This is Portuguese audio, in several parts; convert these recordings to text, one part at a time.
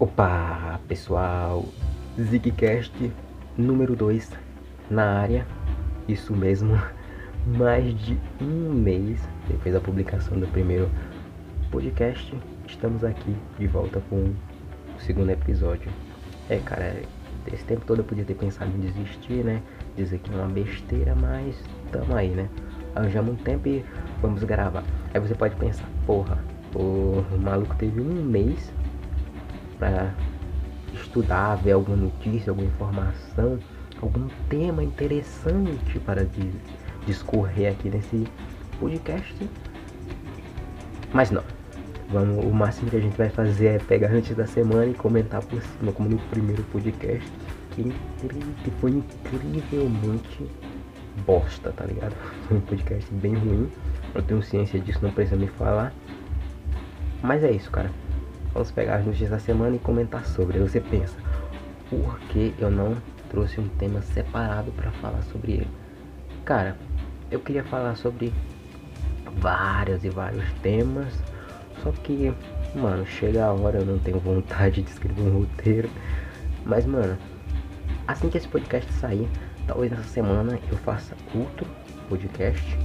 Opa, pessoal, Zigcast número 2 na área, isso mesmo, mais de um mês depois da publicação do primeiro podcast, estamos aqui de volta com o segundo episódio. É, cara, esse tempo todo eu podia ter pensado em desistir, né? Dizer que é uma besteira, mas tamo aí, né? Arranjamos um tempo e vamos gravar. Aí você pode pensar, porra, o maluco teve um mês para estudar, ver alguma notícia, alguma informação, algum tema interessante para discorrer aqui nesse podcast. Mas não. Vamos, o máximo que a gente vai fazer é pegar antes da semana e comentar por cima, como no primeiro podcast, que, que foi incrivelmente bosta, tá ligado? Foi um podcast bem ruim. Eu tenho ciência disso, não precisa me falar. Mas é isso, cara. Vamos pegar as notícias da semana e comentar sobre. Aí você pensa, por que eu não trouxe um tema separado para falar sobre ele? Cara, eu queria falar sobre vários e vários temas, só que, mano, chega a hora, eu não tenho vontade de escrever um roteiro. Mas, mano, assim que esse podcast sair, talvez nessa semana eu faça outro podcast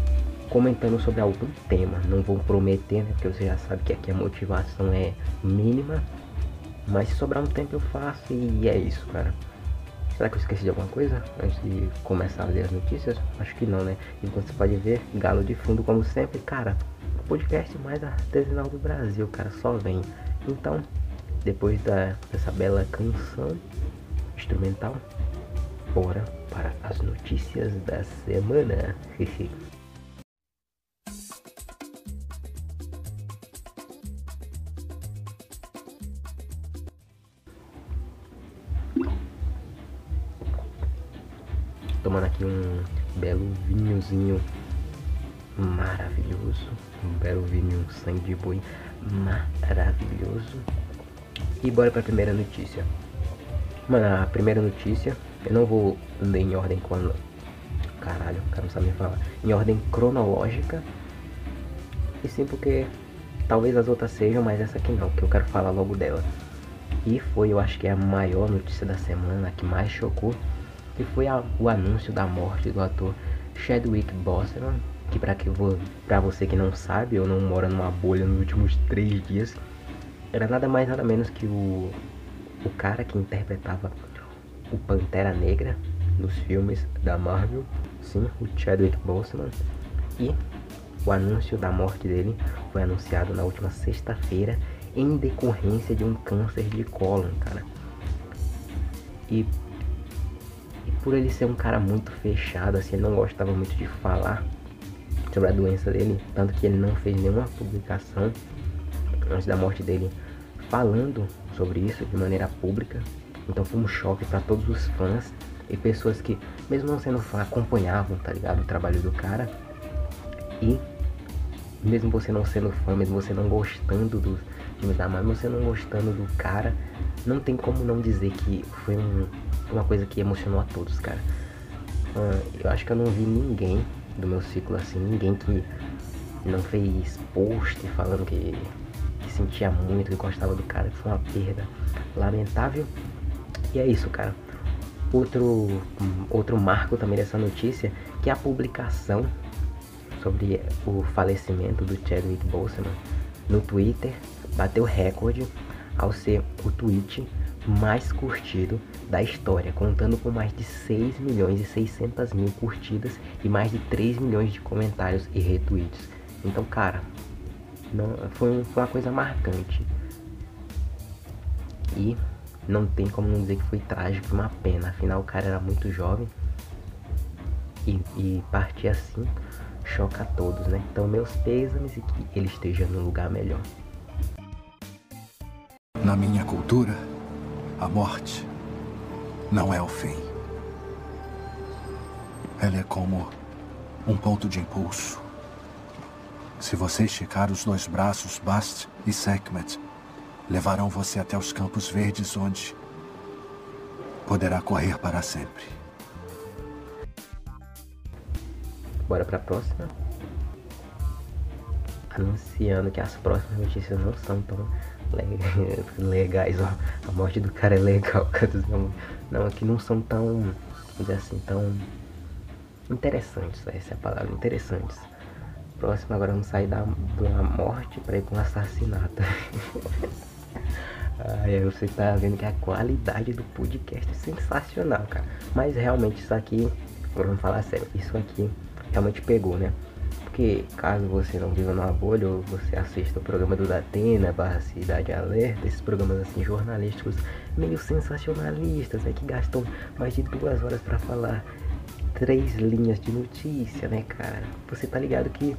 comentando sobre algum tema. Não vou prometer, né? Porque você já sabe que aqui a motivação é mínima. Mas se sobrar um tempo eu faço e é isso, cara. Será que eu esqueci de alguma coisa antes de começar a ler as notícias? Acho que não, né? Enquanto você pode ver, galo de fundo como sempre, cara. Podcast mais artesanal do Brasil, cara, só vem. Então, depois da, dessa bela canção instrumental, bora para as notícias da semana. aqui um belo vinhozinho maravilhoso. Um belo vinho sangue de boi maravilhoso. E bora pra primeira notícia. Mano, a primeira notícia, eu não vou ler em ordem quando. Caralho, o cara não sabe falar. Em ordem cronológica. E sim porque talvez as outras sejam, mas essa aqui não, que eu quero falar logo dela. E foi, eu acho que é a maior notícia da semana, a que mais chocou que foi a, o anúncio da morte do ator Chadwick Boseman, que para que para você que não sabe, eu não moro numa bolha nos últimos três dias, era nada mais nada menos que o o cara que interpretava o Pantera Negra nos filmes da Marvel, sim, o Chadwick Boseman, e o anúncio da morte dele foi anunciado na última sexta-feira em decorrência de um câncer de cólon, cara. E por ele ser um cara muito fechado, assim, ele não gostava muito de falar sobre a doença dele, tanto que ele não fez nenhuma publicação antes da morte dele falando sobre isso de maneira pública. Então foi um choque para todos os fãs e pessoas que, mesmo não sendo fã, acompanhavam, tá ligado, o trabalho do cara. E mesmo você não sendo fã, mesmo você não gostando dos filmes da Marvel, você não gostando do cara, não tem como não dizer que foi um, uma coisa que emocionou a todos, cara. Uh, eu acho que eu não vi ninguém do meu ciclo assim, ninguém que não fez post falando que, que sentia muito, que gostava do cara, que foi uma perda lamentável. E é isso, cara. Outro, outro marco também dessa notícia, que é a publicação sobre o falecimento do Chadwick Boseman no Twitter bateu recorde ao ser o tweet mais curtido da história, contando com mais de 6 milhões e 600 mil curtidas e mais de 3 milhões de comentários e retweets. Então, cara, não, foi, foi uma coisa marcante. E não tem como não dizer que foi trágico, uma pena. Afinal, o cara era muito jovem e, e partir assim choca a todos, né? Então, meus pêsames e que ele esteja num lugar melhor. Na minha cultura, a morte não é o fim. Ela é como um ponto de impulso. Se você esticar os dois braços, Bast e Sekhmet levarão você até os campos verdes onde poderá correr para sempre. Bora para a próxima. Anunciando que as próximas notícias não são tão legais, ó. A morte do cara é legal, não, não, aqui não são tão, dizer assim, tão interessantes, essa é a palavra, interessantes. Próximo agora vamos sair da, da morte para ir com um assassinato. Aí você tá vendo que a qualidade do podcast é sensacional, cara. Mas realmente isso aqui, vamos falar sério, isso aqui realmente pegou, né? Porque caso você não viva numa bolha ou você assista o programa do Datena, barra Cidade Alerta, esses programas assim jornalísticos meio sensacionalistas, né? Que gastam mais de duas horas para falar três linhas de notícia, né, cara? Você tá ligado que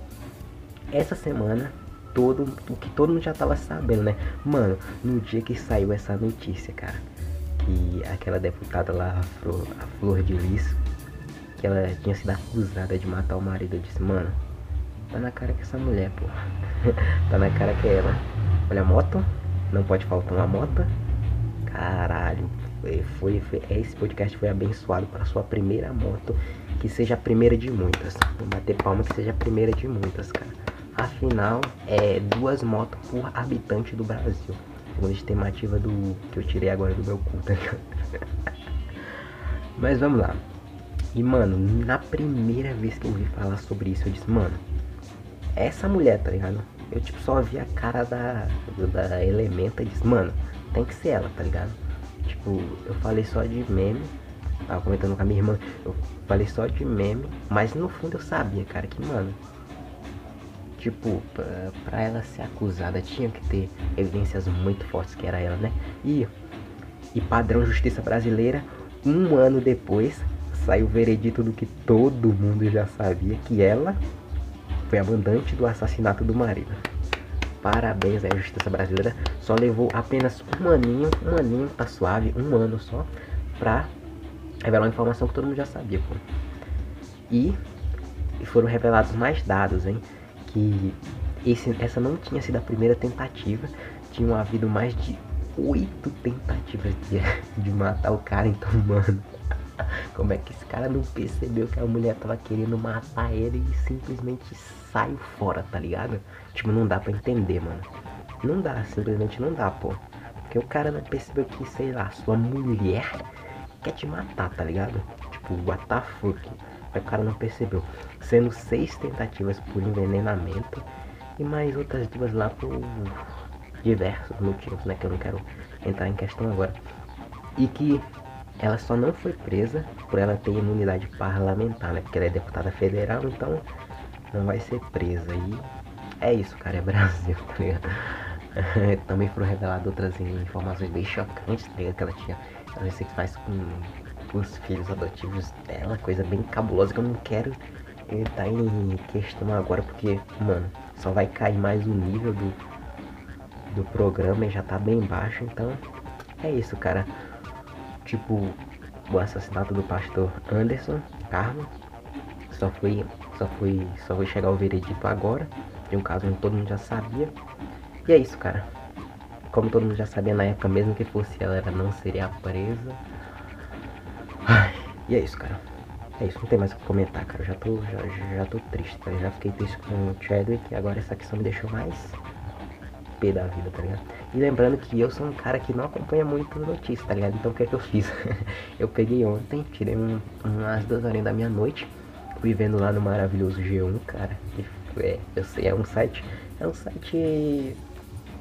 essa semana todo o que todo mundo já tava sabendo, né? Mano, no dia que saiu essa notícia, cara, que aquela deputada lá, a Flor, a Flor de Lis, que ela tinha sido acusada de matar o marido, eu disse, mano, tá na cara que essa mulher, pô. tá na cara que é ela. Olha a moto, não pode faltar uma moto. Caralho, foi, foi, foi, esse podcast foi abençoado para sua primeira moto, que seja a primeira de muitas. Vou bater palma que seja a primeira de muitas, cara. Afinal, é duas motos por habitante do Brasil. Segundo a estimativa do que eu tirei agora do meu cu, tá? Mas vamos lá. E mano, na primeira vez que eu ouvi falar sobre isso, eu disse, mano, essa mulher, tá ligado? Eu tipo só vi a cara da, da Elementa e disse, mano, tem que ser ela, tá ligado? Tipo, eu falei só de meme. Tava comentando com a minha irmã, eu falei só de meme, mas no fundo eu sabia, cara, que, mano, tipo, pra, pra, ela ser acusada tinha que ter evidências muito fortes que era ela, né? E, e padrão justiça brasileira, um ano depois saiu o veredito do que todo mundo já sabia, que ela foi a mandante do assassinato do marido. Parabéns à justiça brasileira, só levou apenas um aninho, um aninho, tá suave, um ano só, pra revelar uma informação que todo mundo já sabia, pô. E, foram revelados mais dados, hein? que esse, essa não tinha sido a primeira tentativa, tinham havido mais de oito tentativas de, de matar o cara, então, mano. Como é que esse cara não percebeu que a mulher tava querendo matar ele e simplesmente saiu fora, tá ligado? Tipo, não dá pra entender, mano. Não dá, simplesmente não dá, pô. Porque o cara não percebeu que, sei lá, sua mulher quer te matar, tá ligado? Tipo, what the fuck? O cara não percebeu sendo seis tentativas por envenenamento e mais outras duas lá por diversos motivos, né, que eu não quero entrar em questão agora. E que ela só não foi presa por ela ter imunidade parlamentar, né, porque ela é deputada federal, então não vai ser presa. E é isso, cara, é Brasil, tá ligado? Também foram reveladas outras informações bem chocantes, tá ligado? Que ela tinha, ela se faz com os filhos adotivos dela, coisa bem cabulosa que eu não quero tá em questão agora porque, mano, só vai cair mais o nível do, do programa e já tá bem baixo, então é isso, cara. Tipo, o assassinato do pastor Anderson Carmo só foi, só foi, só foi chegar o veredito agora, de um caso onde todo mundo já sabia. E é isso, cara. Como todo mundo já sabia na época, mesmo que fosse ela, ela não seria presa. Ai, e é isso, cara. É isso, não tem mais o que comentar, cara. Já tô, já, já tô triste, tá? Já fiquei triste com o Chadwick e agora essa questão me deixou mais pé da vida, tá ligado? E lembrando que eu sou um cara que não acompanha muito notícias, tá ligado? Então o que é que eu fiz? eu peguei ontem, tirei um, umas duas horinhas da minha noite, fui vendo lá no maravilhoso G1, cara. É, eu sei, é um site. É um site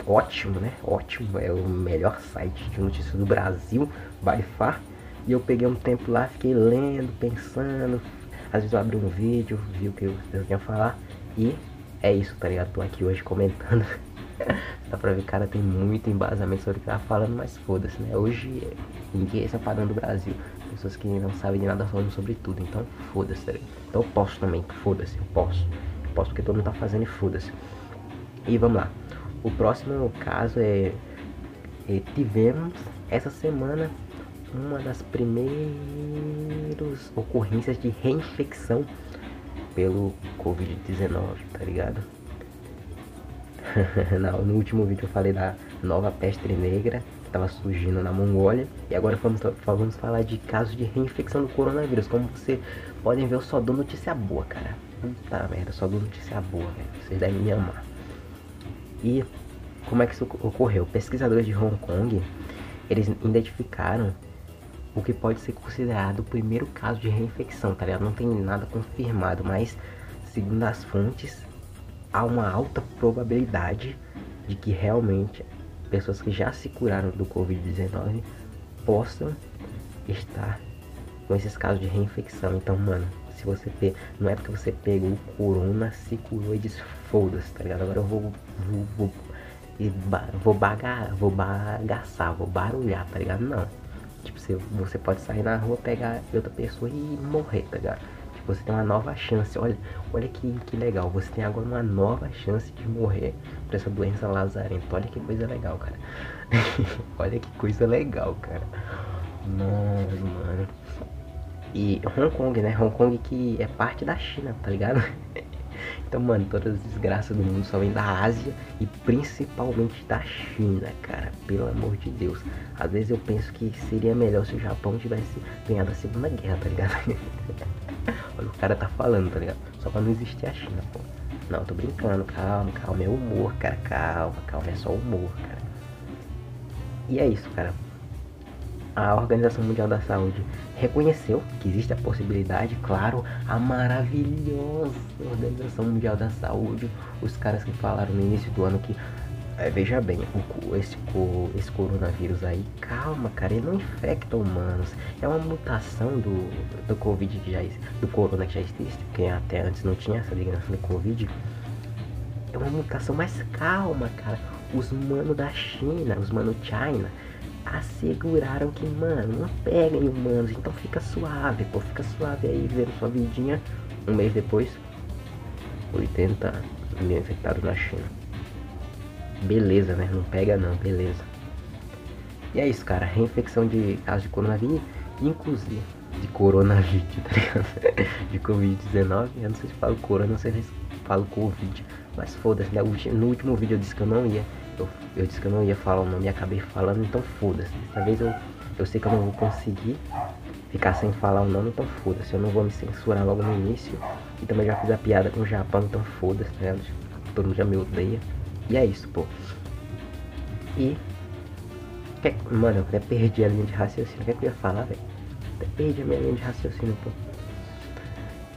ótimo, né? Ótimo. É o melhor site de notícias do Brasil, by far. E eu peguei um tempo lá, fiquei lendo, pensando. Às vezes eu abri um vídeo, vi o que eu, eu falar. E é isso, tá ligado? Tô aqui hoje comentando. Dá pra ver, cara, tem muito embasamento sobre o que tá falando, mas foda-se, né? Hoje ninguém é o padrão do Brasil. Pessoas que não sabem de nada falando sobre tudo. Então foda-se, tá? Então eu posso também, foda-se, eu posso. Eu posso porque todo mundo tá fazendo e foda-se. E vamos lá. O próximo caso é, é tivemos essa semana uma das primeiras ocorrências de reinfecção pelo Covid-19, tá ligado? no último vídeo eu falei da nova peste negra que estava surgindo na Mongólia e agora vamos, vamos falar de casos de reinfecção do coronavírus. Como vocês podem ver, eu só dou notícia boa, cara. Puta merda, só dou notícia boa, velho. Vocês devem me amar. E como é que isso ocorreu? Pesquisadores de Hong Kong, eles identificaram o que pode ser considerado o primeiro caso de reinfecção, tá ligado? Não tem nada confirmado, mas segundo as fontes, há uma alta probabilidade de que realmente pessoas que já se curaram do Covid-19 possam estar com esses casos de reinfecção. Então, mano, se você pe... não é porque você pegou o corona, se curou e diz foda-se, tá ligado? Agora eu vou vou, vou, vou, bagar, vou bagaçar, vou barulhar, tá ligado? Não. Tipo, você, você pode sair na rua, pegar outra pessoa e morrer, tá ligado? Você tem uma nova chance. Olha, olha que, que legal. Você tem agora uma nova chance de morrer por essa doença lazarenta. Olha que coisa legal, cara. olha que coisa legal, cara. Nossa, mano. E Hong Kong, né? Hong Kong que é parte da China, tá ligado? Então, mano, todas as desgraças do mundo só vêm da Ásia e principalmente da China, cara. Pelo amor de Deus. Às vezes eu penso que seria melhor se o Japão tivesse ganhado a Segunda Guerra, tá ligado? Olha o cara tá falando, tá ligado? Só pra não existir a China, pô. Não, tô brincando, calma, calma, é humor, cara, calma, calma, é só humor, cara. E é isso, cara a Organização Mundial da Saúde reconheceu que existe a possibilidade, claro, a maravilhosa Organização Mundial da Saúde, os caras que falaram no início do ano que é, veja bem, o, esse, esse coronavírus aí, calma, cara, ele não infecta humanos. É uma mutação do, do Covid que já do corona que já existe, porque até antes não tinha essa ligação do Covid. É uma mutação, mas calma, cara. Os manos da China, os manos China, asseguraram que, mano, não peguem humanos, então fica suave, pô, fica suave aí, vendo sua vidinha. Um mês depois, 80 mil infectados na China. Beleza, né? Não pega não, beleza. E é isso, cara. Reinfecção de casos de coronavírus, inclusive de coronavírus, tá ligado? De Covid-19. Eu não sei se falo corona, não sei se falo Covid. Mas foda-se, né? No último vídeo eu disse que eu não ia eu, eu disse que eu não ia falar o nome e acabei falando, então foda-se. Dessa vez eu, eu sei que eu não vou conseguir ficar sem falar o nome, então foda-se. Eu não vou me censurar logo no início. E também já fiz a piada com o Japão, então foda-se, né? Todo mundo já me odeia. E é isso, pô. E. Mano, eu até perdi a linha de raciocínio. O que, é que eu ia falar, velho? Até perdi a minha linha de raciocínio, pô.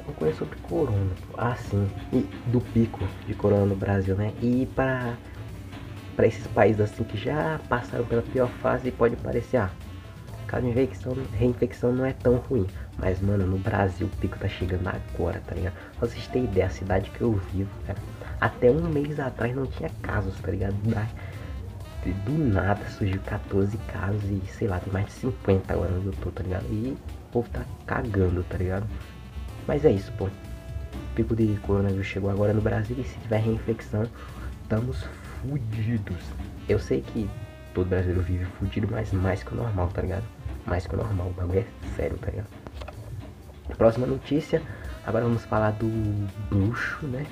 Uma coisa sobre corona, pô. Ah, sim. E do pico de corona no Brasil, né? E para para esses países assim que já passaram pela pior fase pode parecer, ah, caso de reinfecção, reinfecção não é tão ruim. Mas, mano, no Brasil o pico tá chegando agora, tá ligado? Pra vocês terem ideia, a cidade que eu vivo, cara, até um mês atrás não tinha casos, tá ligado? Do nada surgiu 14 casos e, sei lá, tem mais de 50 agora eu tô, tá ligado? E o povo tá cagando, tá ligado? Mas é isso, pô. O pico de coronavírus chegou agora no Brasil e se tiver reinfecção, estamos fudidos. Eu sei que todo brasileiro vive fudido, mas mais que o normal, tá ligado? Mais que o normal, o bagulho é sério, tá ligado? Próxima notícia, agora vamos falar do bruxo, né?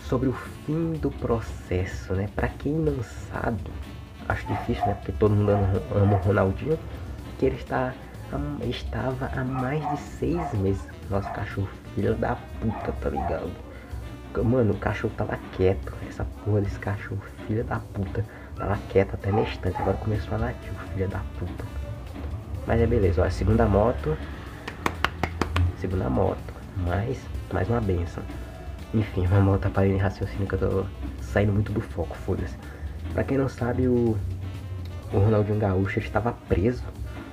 Sobre o fim do processo, né? Pra quem não sabe, acho difícil, né? Porque todo mundo ama o Ronaldinho, que ele está, estava há mais de seis meses. Nosso cachorro, filho da puta, tá ligado? Mano, o cachorro tava quieto. Essa porra desse cachorro, filha da puta. Tava quieto até na estante. Agora começou a latir, filha da puta. Mas é beleza, ó. Segunda moto. Segunda moto. Mais, mais uma benção. Enfim, vamos voltar para em raciocínio que eu tô saindo muito do foco, foda-se. Pra quem não sabe, o, o Ronaldinho Gaúcho estava preso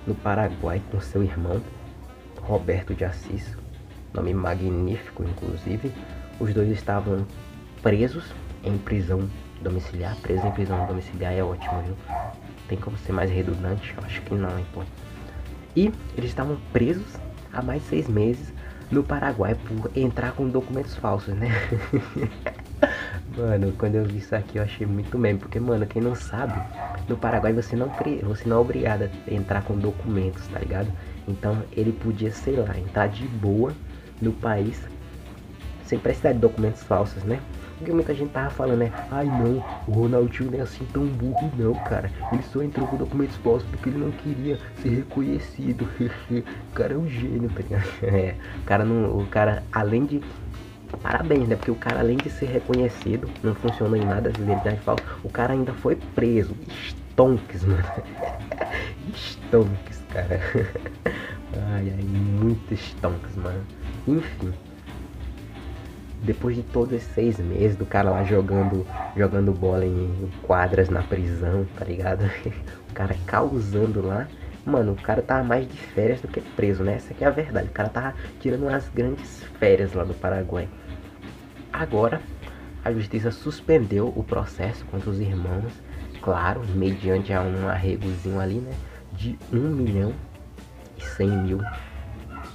no Paraguai com seu irmão, Roberto de Assis. Nome magnífico, inclusive. Os dois estavam presos em prisão domiciliar. Preso em prisão domiciliar é ótimo, viu? Tem como ser mais redundante? Acho que não, hein, pô. E eles estavam presos há mais seis meses no Paraguai por entrar com documentos falsos, né? mano, quando eu vi isso aqui eu achei muito meme, porque, mano, quem não sabe, no Paraguai você não, você não é obrigado a entrar com documentos, tá ligado? Então ele podia, sei lá, entrar de boa no país sem precisar de documentos falsos, né? Porque muita gente tava falando, né? Ai não, o Ronaldinho não é assim tão burro não, cara. Ele só entrou com documentos falsos porque ele não queria ser reconhecido. o cara é um gênio, tá ligado? É, o cara não. O cara, além de parabéns, né? Porque o cara, além de ser reconhecido, não funcionou em nada as identidade falsa, o cara ainda foi preso. Stonks, mano. Stonks, cara. Ai, ai, muito stonks, mano. Enfim. Depois de todos esses seis meses do cara lá jogando, jogando bola em quadras na prisão, tá ligado? O cara causando lá. Mano, o cara tava mais de férias do que preso, né? Essa é a verdade. O cara tava tirando umas grandes férias lá do Paraguai. Agora, a justiça suspendeu o processo contra os irmãos, claro, mediante a um arregozinho ali, né? De 1 milhão e 100 mil.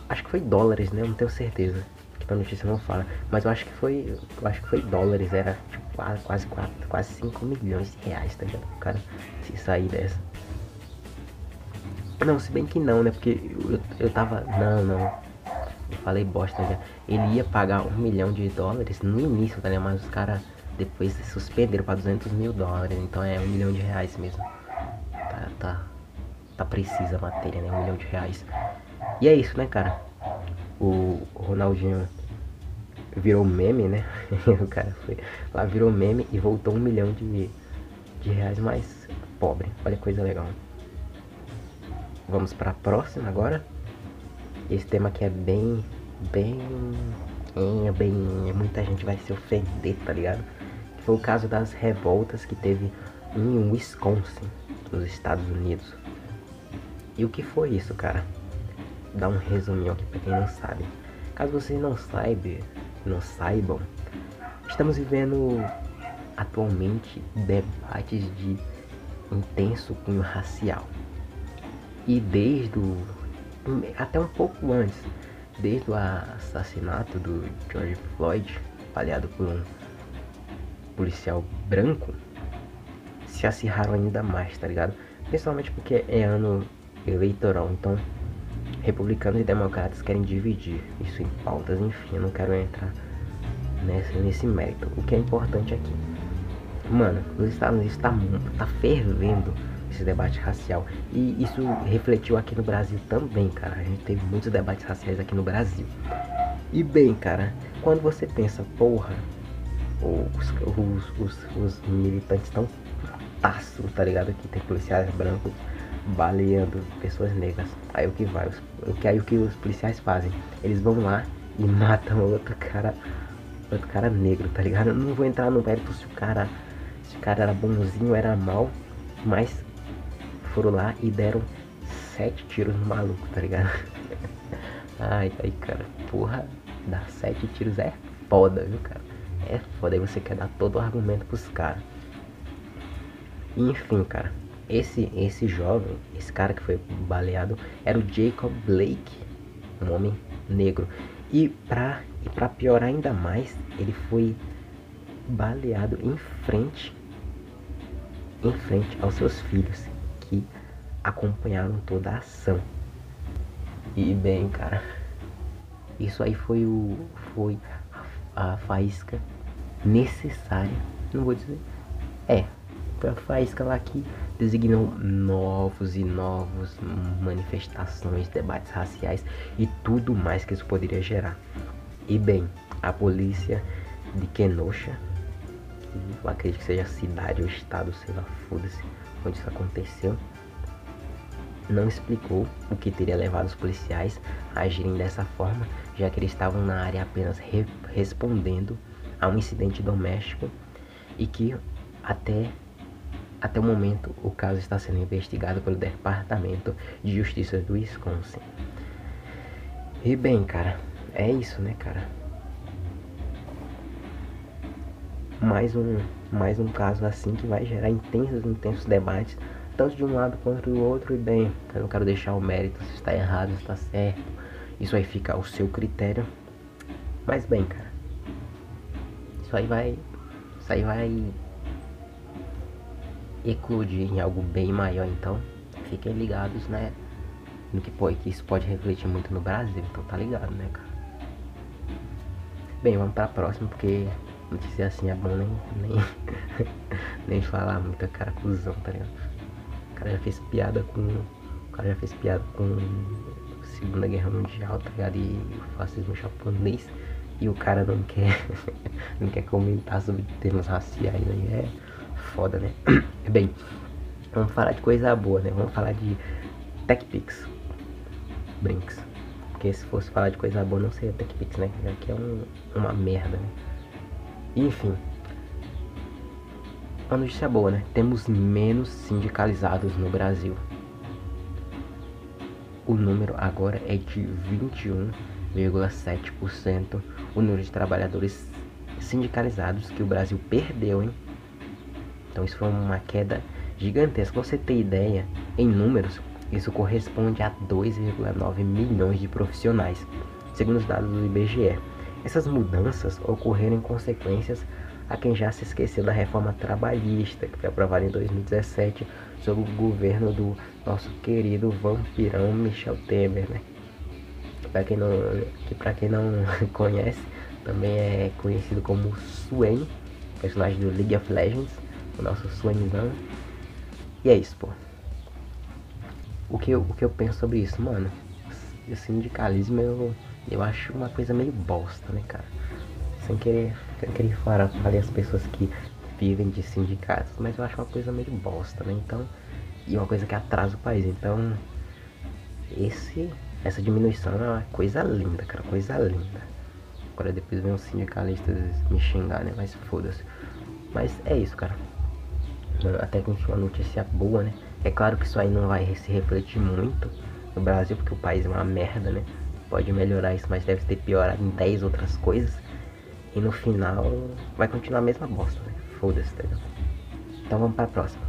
Acho que foi dólares, né? Não tenho certeza. Que a notícia não fala. Mas eu acho que foi. Eu acho que foi dólares. Era tipo, quase, quase, quase 5 milhões de reais, tá ligado? O cara se sair dessa. Não, se bem que não, né? Porque eu, eu tava. Não, não. Eu falei bosta já. Ele ia pagar um milhão de dólares no início, tá ligado? Mas os caras depois suspenderam pra 200 mil dólares. Então é um milhão de reais mesmo. Tá, tá. Tá precisa a matéria, né? Um milhão de reais. E é isso, né, cara? O Ronaldinho virou meme, né? o cara foi lá, virou meme e voltou um milhão de, de reais mais pobre. Olha que coisa legal. Vamos para a próxima agora. Esse tema aqui é bem, bem, é bem, muita gente vai se ofender, tá ligado? Foi o caso das revoltas que teve em Wisconsin, nos Estados Unidos. E o que foi isso, cara? Dá um resuminho aqui para quem não sabe. Caso vocês não saibam, não saibam, estamos vivendo atualmente debates de intenso cunho racial e desde o. até um pouco antes, desde o assassinato do George Floyd, falhado por um policial branco, se acirraram ainda mais, tá ligado? Principalmente porque é ano eleitoral, então republicanos e democratas querem dividir isso em pautas, enfim, eu não quero entrar nesse, nesse mérito. O que é importante aqui, mano, os Estados Unidos tá, tá fervendo esse debate racial. E isso refletiu aqui no Brasil também, cara. A gente teve muitos debates raciais aqui no Brasil. E bem, cara, quando você pensa, porra, os, os, os, os militantes estão taço, tá ligado? Que tem policiais brancos baleando pessoas negras. Aí o que vai? O que aí o que os policiais fazem? Eles vão lá e matam outro cara, outro cara negro, tá ligado? Eu não vou entrar no mérito se o cara, se o cara era bonzinho, era mal, mas foram lá e deram sete tiros no maluco, tá ligado? ai, ai, cara, porra, dar sete tiros é foda, viu, cara? É foda, aí você quer dar todo o argumento pros caras. Enfim, cara, esse, esse jovem, esse cara que foi baleado, era o Jacob Blake, um homem negro. E pra, e pra piorar ainda mais, ele foi baleado em frente, em frente aos seus filhos que acompanharam toda a ação. E bem, cara, isso aí foi o foi a faísca necessária, não vou dizer, é, foi a faísca lá que designou novos e novos manifestações, debates raciais e tudo mais que isso poderia gerar. E bem, a polícia de Kenosha, eu acredito que seja a cidade ou estado, sei lá, foda-se, onde isso aconteceu, não explicou o que teria levado os policiais a agirem dessa forma, já que eles estavam na área apenas re respondendo a um incidente doméstico e que até, até o momento o caso está sendo investigado pelo Departamento de Justiça do Wisconsin. E bem, cara, é isso, né, cara? Mais um, mais um caso assim que vai gerar intensos, intensos debates tanto de um lado quanto do outro, e bem, eu não quero deixar o mérito se está errado, se está certo. Isso aí fica ao seu critério. Mas bem, cara. Isso aí vai. Isso aí vai eclodir em algo bem maior, então fiquem ligados, né? No que, pô, que isso pode refletir muito no Brasil, então tá ligado, né, cara? Bem, vamos pra próxima, porque notícia assim é bom nem, nem, nem falar muita cara cuzão, tá ligado? cara já fez piada com. O cara já fez piada com Segunda Guerra Mundial, tá ligado? E o fascismo japonês. e o cara não quer não quer comentar sobre temas raciais aí é foda, né? Bem, vamos falar de coisa boa, né? Vamos falar de TechPix. Brinks. Porque se fosse falar de coisa boa não seria TechPix, né? Aqui é um, uma merda, né? Enfim. Uma notícia boa, né? Temos menos sindicalizados no Brasil. O número agora é de 21,7% o número de trabalhadores sindicalizados que o Brasil perdeu, hein? Então isso foi uma queda gigantesca. Pra você ter ideia, em números, isso corresponde a 2,9 milhões de profissionais, segundo os dados do IBGE. Essas mudanças ocorreram em consequências a quem já se esqueceu da reforma trabalhista que foi aprovada em 2017 sob o governo do nosso querido vampirão Michel Temer, né? Para quem não, que para quem não conhece, também é conhecido como Swain, personagem do League of Legends o nosso Swainzão. E é isso, pô. O que, eu, o que eu penso sobre isso, mano? O sindicalismo eu, eu acho uma coisa meio bosta, né, cara? Sem querer, sem querer falar, falar as pessoas que vivem de sindicatos, mas eu acho uma coisa meio bosta, né? Então, e uma coisa que atrasa o país. Então, esse, essa diminuição é uma coisa linda, cara, coisa linda. Agora depois vem os sindicalistas me xingar, né? Mas foda-se. Mas é isso, cara até que enfim uma notícia boa, né? É claro que isso aí não vai se refletir muito no Brasil, porque o país é uma merda, né? Pode melhorar isso, mas deve ter piorado em 10 outras coisas. E no final vai continuar a mesma bosta, né? Foda-se, tá ligado? Então vamos pra próxima.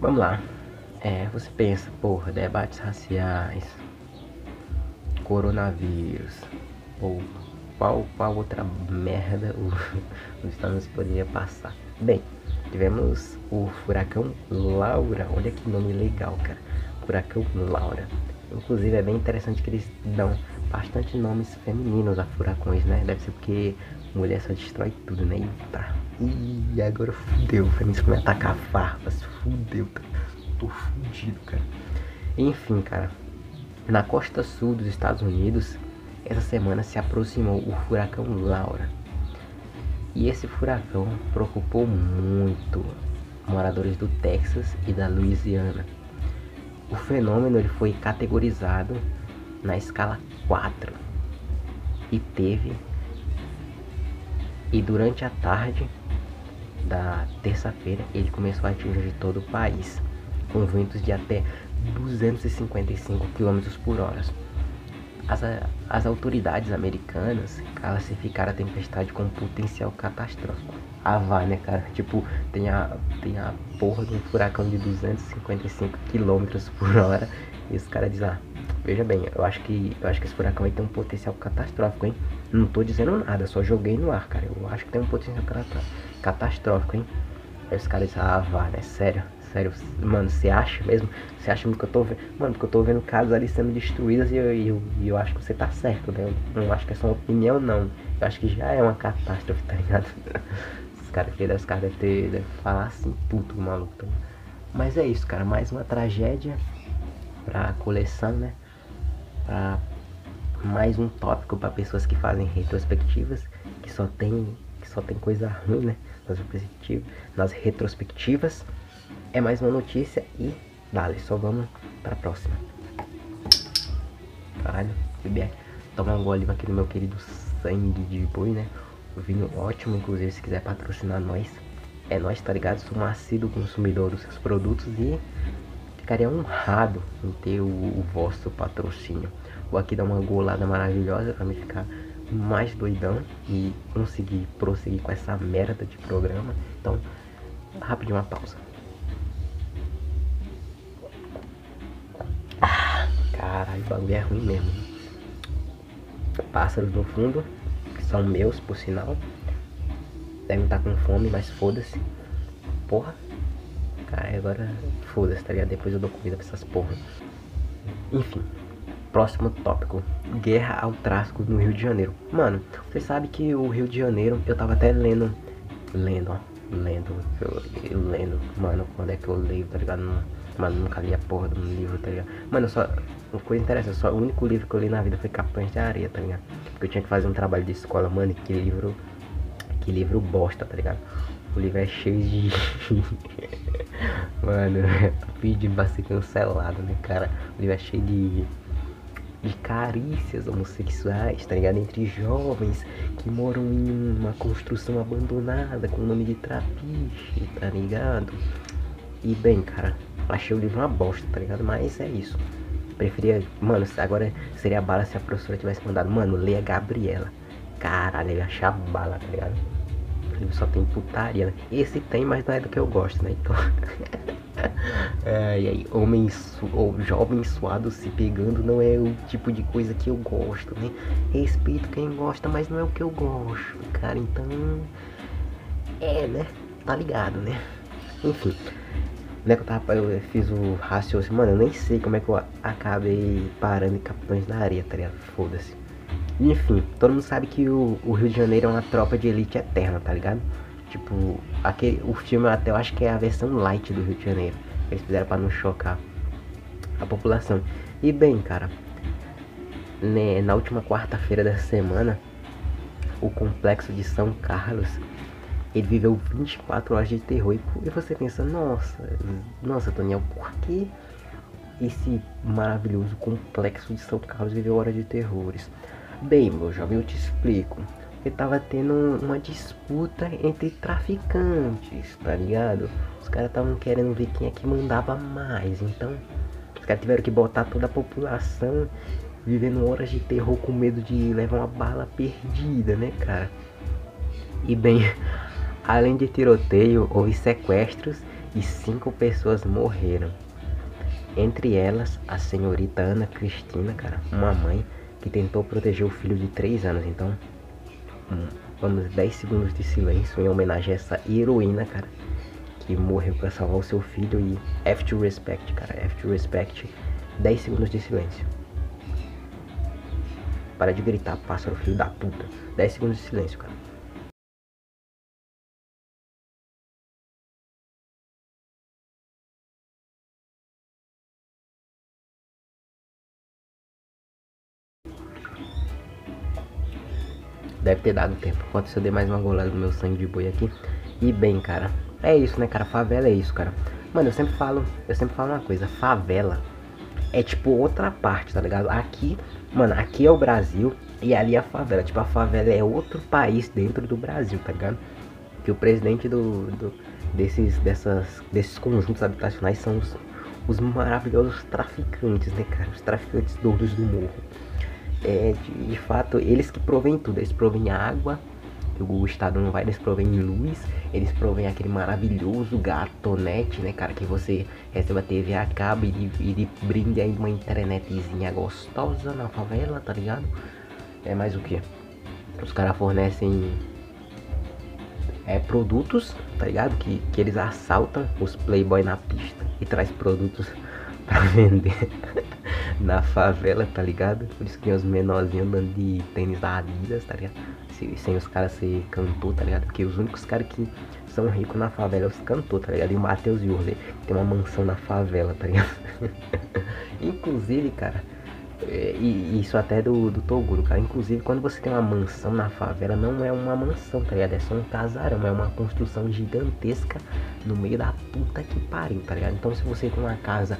Vamos lá. É, você pensa, porra, debates raciais, coronavírus, ou qual, qual outra merda os Estados Unidos poderia passar? Bem, Tivemos o furacão Laura. Olha que nome legal, cara. Furacão Laura. Inclusive é bem interessante que eles dão bastante nomes femininos a furacões, né? Deve ser porque mulher só destrói tudo, né? Ih, agora fudeu. Mim isso me atacar farpas. Fudeu. Tô fudido, cara. Enfim, cara. Na costa sul dos Estados Unidos, essa semana se aproximou o furacão Laura. E esse furacão preocupou muito moradores do Texas e da Louisiana. O fenômeno ele foi categorizado na escala 4 e teve e durante a tarde da terça-feira ele começou a atingir todo o país com ventos de até 255 km por hora. As, as autoridades americanas classificaram a tempestade como potencial catastrófico. Vai, né, cara? Tipo, tem a, tem a porra de um furacão de 255 km por hora e os caras dizem, ah, veja bem, eu acho que eu acho que esse furacão aí tem um potencial catastrófico, hein? Não tô dizendo nada, só joguei no ar, cara. Eu acho que tem um potencial catastrófico, hein? Aí os caras dizem, ah, vá, né? Sério. Sério, mano, você acha mesmo? Você acha mesmo que eu tô vendo? Mano, porque eu tô vendo casas ali sendo destruídas e eu, eu, eu acho que você tá certo, né? Eu não acho que é só uma opinião, não. Eu acho que já é uma catástrofe, tá ligado? Os caras que os caras devem ter deve falar assim, puto maluco. Tá Mas é isso, cara. Mais uma tragédia pra coleção, né? Pra mais um tópico para pessoas que fazem retrospectivas, que só tem, que só tem coisa ruim, né? Nas, nas retrospectivas é mais uma notícia e dale, só vamos para a próxima. Caralho, beber, tomar um gole aqui no meu querido sangue de boi, né? O vinho ótimo, inclusive, se quiser patrocinar nós. É nós, tá ligado? Sou um assíduo consumidor dos seus produtos e ficaria honrado em ter o, o vosso patrocínio. Vou aqui dar uma golada maravilhosa para me ficar mais doidão e conseguir prosseguir com essa merda de programa. Então, rapidinho uma pausa. Caralho, o bagulho é ruim mesmo. Pássaros no fundo, que são meus, por sinal. Devem estar com fome, mas foda-se. Porra. Cara, agora foda-se, tá ligado? Depois eu dou comida pra essas porras. Enfim, próximo tópico. Guerra ao tráfico no Rio de Janeiro. Mano, você sabe que o Rio de Janeiro, eu tava até lendo. Lendo, ó. Lendo. Eu, eu lendo. Mano, quando é que eu leio, tá ligado? Mano, nunca li a porra de um livro, tá ligado? Mano, só. Uma coisa interessante, só o único livro que eu li na vida foi Capitães de Areia, tá ligado? Porque eu tinha que fazer um trabalho de escola, mano, que livro. Que livro bosta, tá ligado? O livro é cheio de. mano, pedindo pra ser cancelado, né, cara? O livro é cheio de de carícias homossexuais, tá ligado? Entre jovens que moram em uma construção abandonada com o nome de trapiche, tá ligado? E bem, cara, achei o livro uma bosta, tá ligado? Mas é isso. Preferia, mano, agora seria bala se a professora tivesse mandado, mano, leia Gabriela. Caralho, eu ia achar bala, tá ligado? O livro só tem putaria, né? Esse tem, mas não é do que eu gosto, né? Então. é, e aí, homem su ou jovem suado se pegando não é o tipo de coisa que eu gosto, né? Respeito quem gosta, mas não é o que eu gosto, cara. Então. É, né? Tá ligado, né? Enfim. Né, que eu, tava, eu fiz o raciocínio, mano, eu nem sei como é que eu acabei parando em Capitães da Areia, tá ligado? Foda-se. Enfim, todo mundo sabe que o, o Rio de Janeiro é uma tropa de elite eterna, tá ligado? Tipo, aquele, o filme até eu acho que é a versão light do Rio de Janeiro. Eles fizeram para não chocar a população. E bem, cara, né, na última quarta-feira da semana, o complexo de São Carlos, ele viveu 24 horas de terror. E você pensa, nossa, nossa, Daniel, por que esse maravilhoso complexo de São Carlos viveu horas de terrores? Bem, meu jovem, eu te explico porque tava tendo uma disputa entre traficantes, tá ligado? Os caras estavam querendo ver quem é que mandava mais, então os caras tiveram que botar toda a população vivendo horas de terror com medo de levar uma bala perdida, né, cara? E bem, além de tiroteio, houve sequestros e cinco pessoas morreram. Entre elas, a senhorita Ana Cristina, cara, uma mãe que tentou proteger o filho de 3 anos. Então, vamos 10 segundos de silêncio em homenagem a essa heroína, cara, que morreu para salvar o seu filho e have to respect, cara, have to respect. 10 segundos de silêncio. Para de gritar, pássaro filho da puta. 10 segundos de silêncio, cara. Deve ter dado tempo. Pode ser eu dei mais uma golada do meu sangue de boi aqui. E bem, cara. É isso, né, cara? Favela é isso, cara. Mano, eu sempre falo, eu sempre falo uma coisa, favela é tipo outra parte, tá ligado? Aqui, mano, aqui é o Brasil e ali é a favela. Tipo, a favela é outro país dentro do Brasil, tá ligado? Que o presidente do, do desses, dessas, desses conjuntos habitacionais são os, os maravilhosos traficantes, né, cara? Os traficantes doidos do morro é, de, de, fato, eles que provêm tudo. Eles provêm água, o Estado não vai, eles provêm luz, eles provêm aquele maravilhoso gatonete, né, cara, que você recebe a TV a cabo e, e de brinde aí uma internetzinha gostosa na favela, tá ligado? É mais o que? Os caras fornecem é, produtos, tá ligado? Que, que eles assaltam os playboy na pista e traz produtos pra vender na favela, tá ligado? Por isso que tem os menorzinhos andando de tênis da Adidas, tá ligado? Sem os caras ser cantor, tá ligado? Porque os únicos caras que são ricos na favela é os cantor, tá ligado? E o Matheus Yurley tem uma mansão na favela, tá ligado? Inclusive, cara, é, e isso até do, do Toguro, cara. Inclusive, quando você tem uma mansão na favela, não é uma mansão, tá ligado? É só um casarão, é uma construção gigantesca no meio da puta que pariu, tá ligado? Então, se você tem uma casa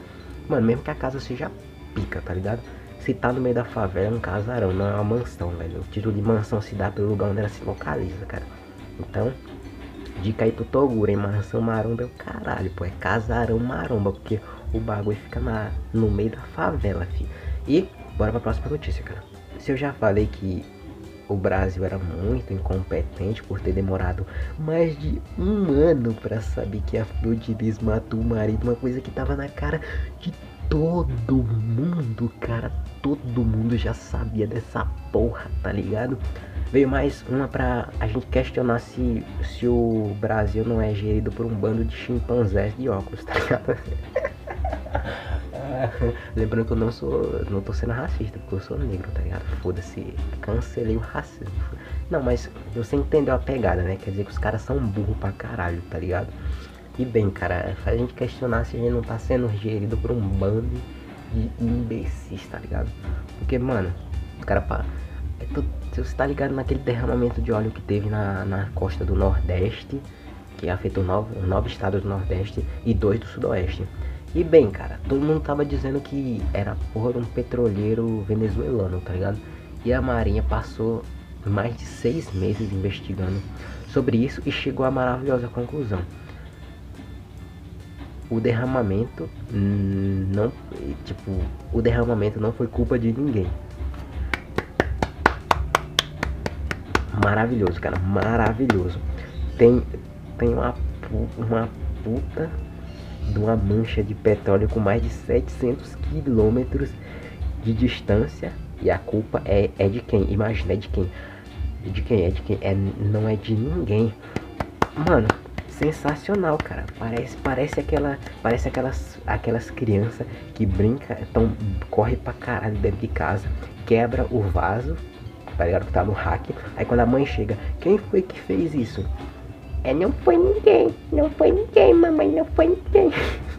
Mano, mesmo que a casa seja pica, tá ligado? Se tá no meio da favela, é um casarão, não é uma mansão, velho. O título de mansão se dá pelo lugar onde ela se localiza, cara. Então, dica aí pro Toguro, hein? Mansão maromba é o caralho, pô. É casarão maromba, porque o bagulho fica na, no meio da favela, fi. E, bora pra próxima notícia, cara. Se eu já falei que o Brasil era muito incompetente por ter demorado mais de um ano para saber que a de matou o marido, uma coisa que tava na cara de todo mundo, cara. Todo mundo já sabia dessa porra, tá ligado? Veio mais uma pra a gente questionar se, se o Brasil não é gerido por um bando de chimpanzés de óculos, tá ligado? Lembrando que eu não sou. Não tô sendo racista, porque eu sou negro, tá ligado? Foda-se. Cancelei o racismo. Não, mas você entendeu a pegada, né? Quer dizer que os caras são burros pra caralho, tá ligado? E bem, cara, faz a gente questionar se a gente não tá sendo gerido por um bando de imbecis, tá ligado? Porque, mano, os caras tu, você tá ligado naquele derramamento de óleo que teve na, na costa do Nordeste, que afetou nove, nove estados do Nordeste e dois do Sudoeste. E bem, cara, todo mundo tava dizendo que era porra de um petroleiro venezuelano, tá ligado? E a Marinha passou mais de seis meses investigando sobre isso e chegou à maravilhosa conclusão. O derramamento não, tipo, o derramamento não foi culpa de ninguém. Maravilhoso, cara, maravilhoso. Tem tem uma uma puta de uma mancha de petróleo com mais de 700 quilômetros de distância e a culpa é, é de quem? Imagina, é de quem? É de quem? É de quem? É, não é de ninguém. Mano, sensacional, cara. Parece, parece aquela, parece aquelas, aquelas crianças que brinca, então corre pra caralho dentro de casa, quebra o vaso, tá ligado? Que tá no hack. Aí quando a mãe chega, quem foi que fez isso? É, não foi ninguém, não foi ninguém, mamãe, não foi ninguém.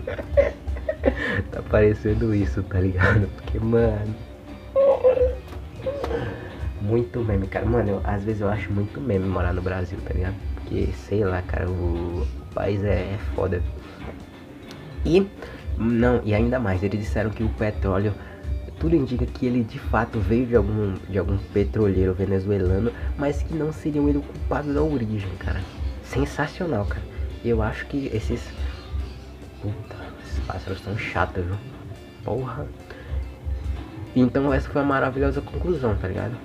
tá parecendo isso, tá ligado? Porque, mano. Muito meme, cara. Mano, eu, às vezes eu acho muito meme morar no Brasil, tá ligado? Porque, sei lá, cara, o, o país é, é foda. E, não, e ainda mais, eles disseram que o petróleo tudo indica que ele de fato veio de algum, de algum petroleiro venezuelano, mas que não seriam ele o culpado da origem, cara sensacional, cara. Eu acho que esses. Puta, esses pássaros estão chatos, viu? Porra. Então essa foi a maravilhosa conclusão, tá ligado?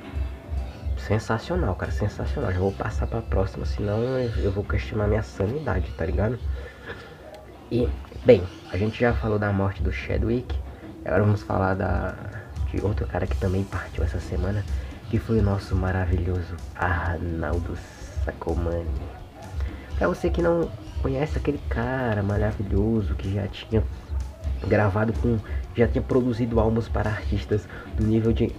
Sensacional, cara, sensacional. Já vou passar pra próxima, senão eu vou questionar minha sanidade, tá ligado? E, bem, a gente já falou da morte do Chadwick. Agora vamos falar da, de outro cara que também partiu essa semana, que foi o nosso maravilhoso Arnaldo Sacomani. Pra você que não conhece aquele cara maravilhoso que já tinha gravado com. já tinha produzido álbuns para artistas do nível de.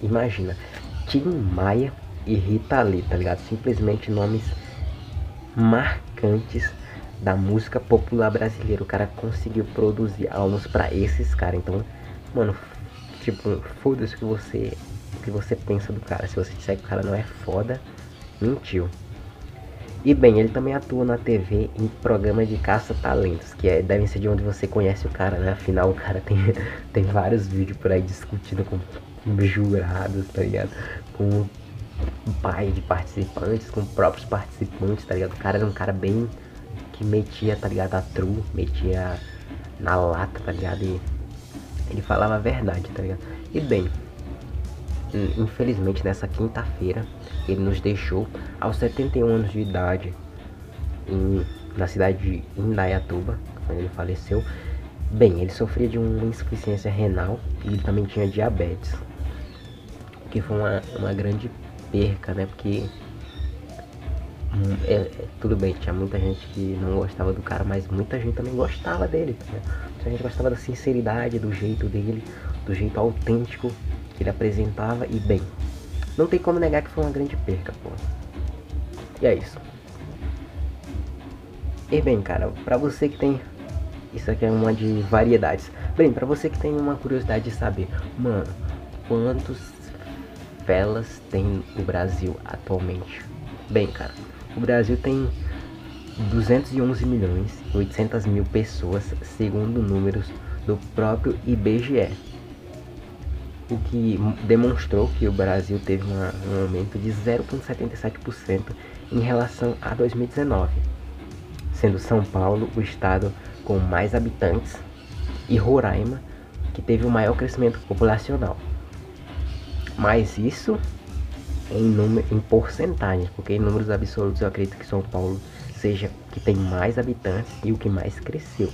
Imagina, Tim Maia e Rita Lee, tá ligado? Simplesmente nomes marcantes da música popular brasileira. O cara conseguiu produzir álbuns para esses caras. Então, mano, tipo, foda-se que você, que você pensa do cara. Se você disser que o cara não é foda, mentiu. E bem, ele também atua na TV em programas de caça-talentos, que é, devem ser de onde você conhece o cara, né? Afinal, o cara tem, tem vários vídeos por aí discutindo com jurados, tá ligado? Com pai de participantes, com próprios participantes, tá ligado? O cara era um cara bem que metia, tá ligado? A true, metia na lata, tá ligado? E ele falava a verdade, tá ligado? E bem, infelizmente nessa quinta-feira ele nos deixou aos 71 anos de idade em, na cidade de Indaiatuba, quando ele faleceu. Bem, ele sofria de uma insuficiência renal e ele também tinha diabetes, que foi uma, uma grande perca, né? Porque hum, é, é, tudo bem, tinha muita gente que não gostava do cara, mas muita gente também gostava dele. Né? Gente gostava da sinceridade, do jeito dele, do jeito autêntico que ele apresentava e bem. Não tem como negar que foi uma grande perca, pô. E é isso. E bem, cara, pra você que tem. Isso aqui é uma de variedades. Bem, pra você que tem uma curiosidade de saber, mano, quantos velas tem o Brasil atualmente? Bem, cara, o Brasil tem 211 milhões e 800 mil pessoas, segundo números do próprio IBGE o que demonstrou que o Brasil teve uma, um aumento de 0,77% em relação a 2019, sendo São Paulo o estado com mais habitantes e Roraima que teve o maior crescimento populacional. Mas isso em, número, em porcentagem, porque em números absolutos eu acredito que São Paulo seja que tem mais habitantes e o que mais cresceu.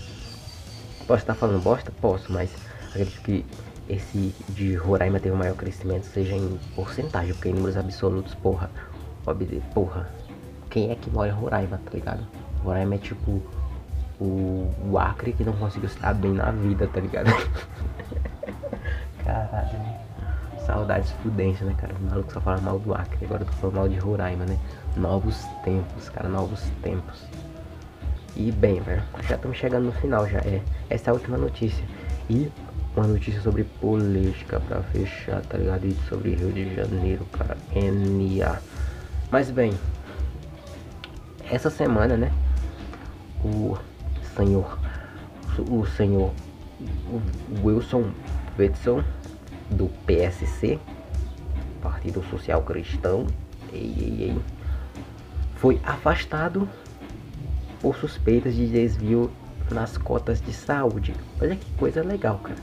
Posso estar falando bosta? Posso, mas acredito que esse de Roraima teve um maior crescimento seja em porcentagem, porque em números absolutos, porra, porra, quem é que mora em Roraima, tá ligado? Roraima é tipo o, o Acre que não conseguiu estar bem na vida, tá ligado? Caralho. Saudades prudência, né, cara? O maluco só fala mal do Acre, agora eu tô falando mal de Roraima, né? Novos tempos, cara, novos tempos. E bem, velho, já estamos chegando no final já. É, essa é a última notícia. E uma notícia sobre política pra fechar, tá ligado? E sobre Rio de Janeiro, cara. NA. Mas bem, essa semana, né? O senhor, o senhor Wilson Witzel, do PSC, Partido Social Cristão, ei, ei, ei, foi afastado por suspeitas de desvio nas cotas de saúde. Olha que coisa legal, cara.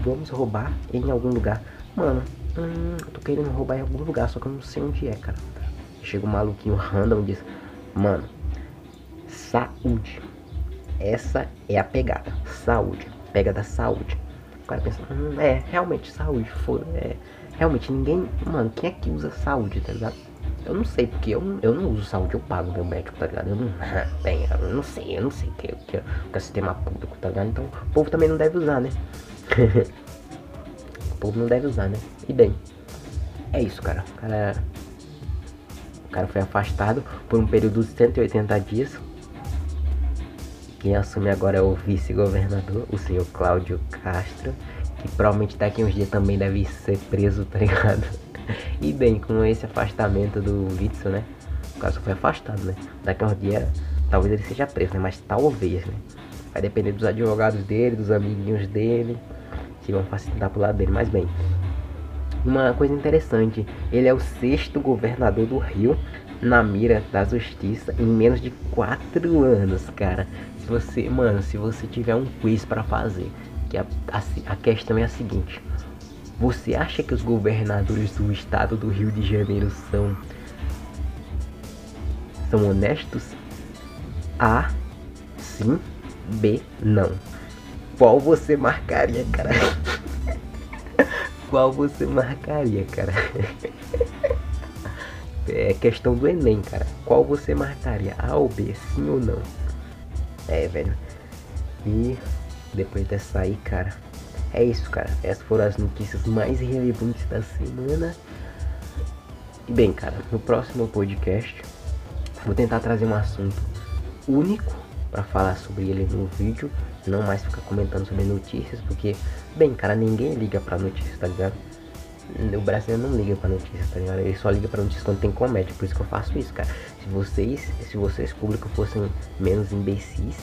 Vamos roubar em algum lugar. Mano, hum, tô querendo roubar em algum lugar, só que eu não sei onde é, cara. Chega um maluquinho random e diz: Mano, saúde. Essa é a pegada. Saúde. Pega da saúde. O cara pensa, hum, é, realmente, saúde. Foda, é. Realmente, ninguém. Mano, quem é que usa saúde, tá ligado? Eu não sei, porque eu, eu não uso saúde, eu pago meu médico, tá ligado? Eu não. Bem, eu não sei, eu não sei o que, que, que é sistema público, tá ligado? Então o povo também não deve usar, né? o povo não deve usar, né? E bem, é isso, cara. O cara. O cara foi afastado por um período de 180 dias. Quem assume agora é o vice-governador, o senhor Cláudio Castro. Que provavelmente daqui uns dias também deve ser preso, tá ligado? E bem, com esse afastamento do Witzel, né? O cara só foi afastado, né? Daqui uns dias, talvez ele seja preso, né? Mas talvez, né? Vai depender dos advogados dele, dos amiguinhos dele, que vão facilitar pro lado dele. Mas bem, uma coisa interessante, ele é o sexto governador do Rio na mira da justiça em menos de quatro anos, cara. Se você, mano, se você tiver um quiz para fazer, que a, a, a questão é a seguinte: você acha que os governadores do estado do Rio de Janeiro são são honestos? A. Sim. B. Não. Qual você marcaria, cara? Qual você marcaria, cara? É questão do Enem, cara. Qual você marcaria? A ou B? Sim ou não? É, velho. E depois dessa aí, cara, é isso, cara. Essas foram as notícias mais relevantes da semana. E bem, cara, no próximo podcast vou tentar trazer um assunto único para falar sobre ele no vídeo, não mais ficar comentando sobre notícias, porque, bem, cara, ninguém liga para notícias, tá ligado? O brasileiro não liga pra notícias, tá ligado? Ele só liga pra notícias quando tem comédia, por isso que eu faço isso, cara. Se vocês, se vocês público fossem menos imbecis,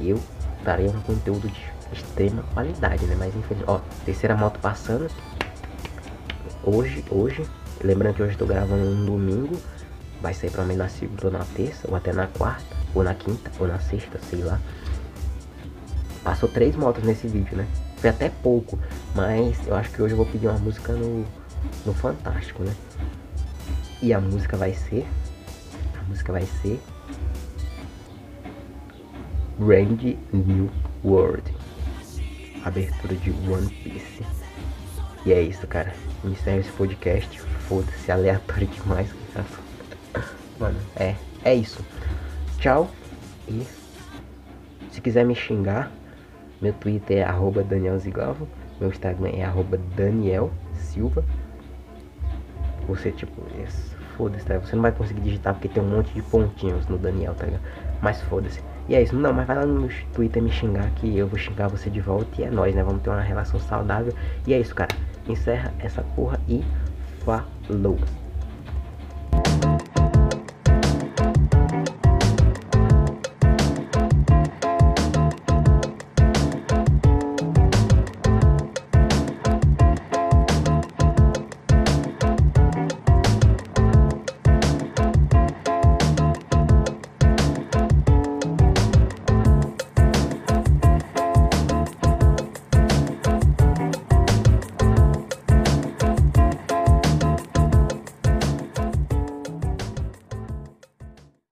eu daria um conteúdo de extrema qualidade, né? Mas infelizmente, ó, terceira moto passando. Hoje, hoje, lembrando que hoje estou gravando um domingo, vai sair pra mim na segunda ou na terça, ou até na quarta, ou na quinta, ou na sexta, sei lá. Passou três motos nesse vídeo, né? Foi até pouco, mas eu acho que hoje eu vou pedir uma música no, no Fantástico, né? E a música vai ser. A música vai ser. Randy New World abertura de One Piece. E é isso, cara. Encerro esse podcast. Foda-se, aleatório demais. Mano, é, é isso. Tchau. E se quiser me xingar, meu Twitter é arroba Daniel Zigalvo. Meu Instagram é arroba Daniel Silva. Você, tipo, foda-se, tá? Você não vai conseguir digitar porque tem um monte de pontinhos no Daniel, tá ligado? Mas foda-se. E é isso. Não, mas vai lá no Twitter me xingar que eu vou xingar você de volta. E é nóis, né? Vamos ter uma relação saudável. E é isso, cara. Encerra essa porra e falou.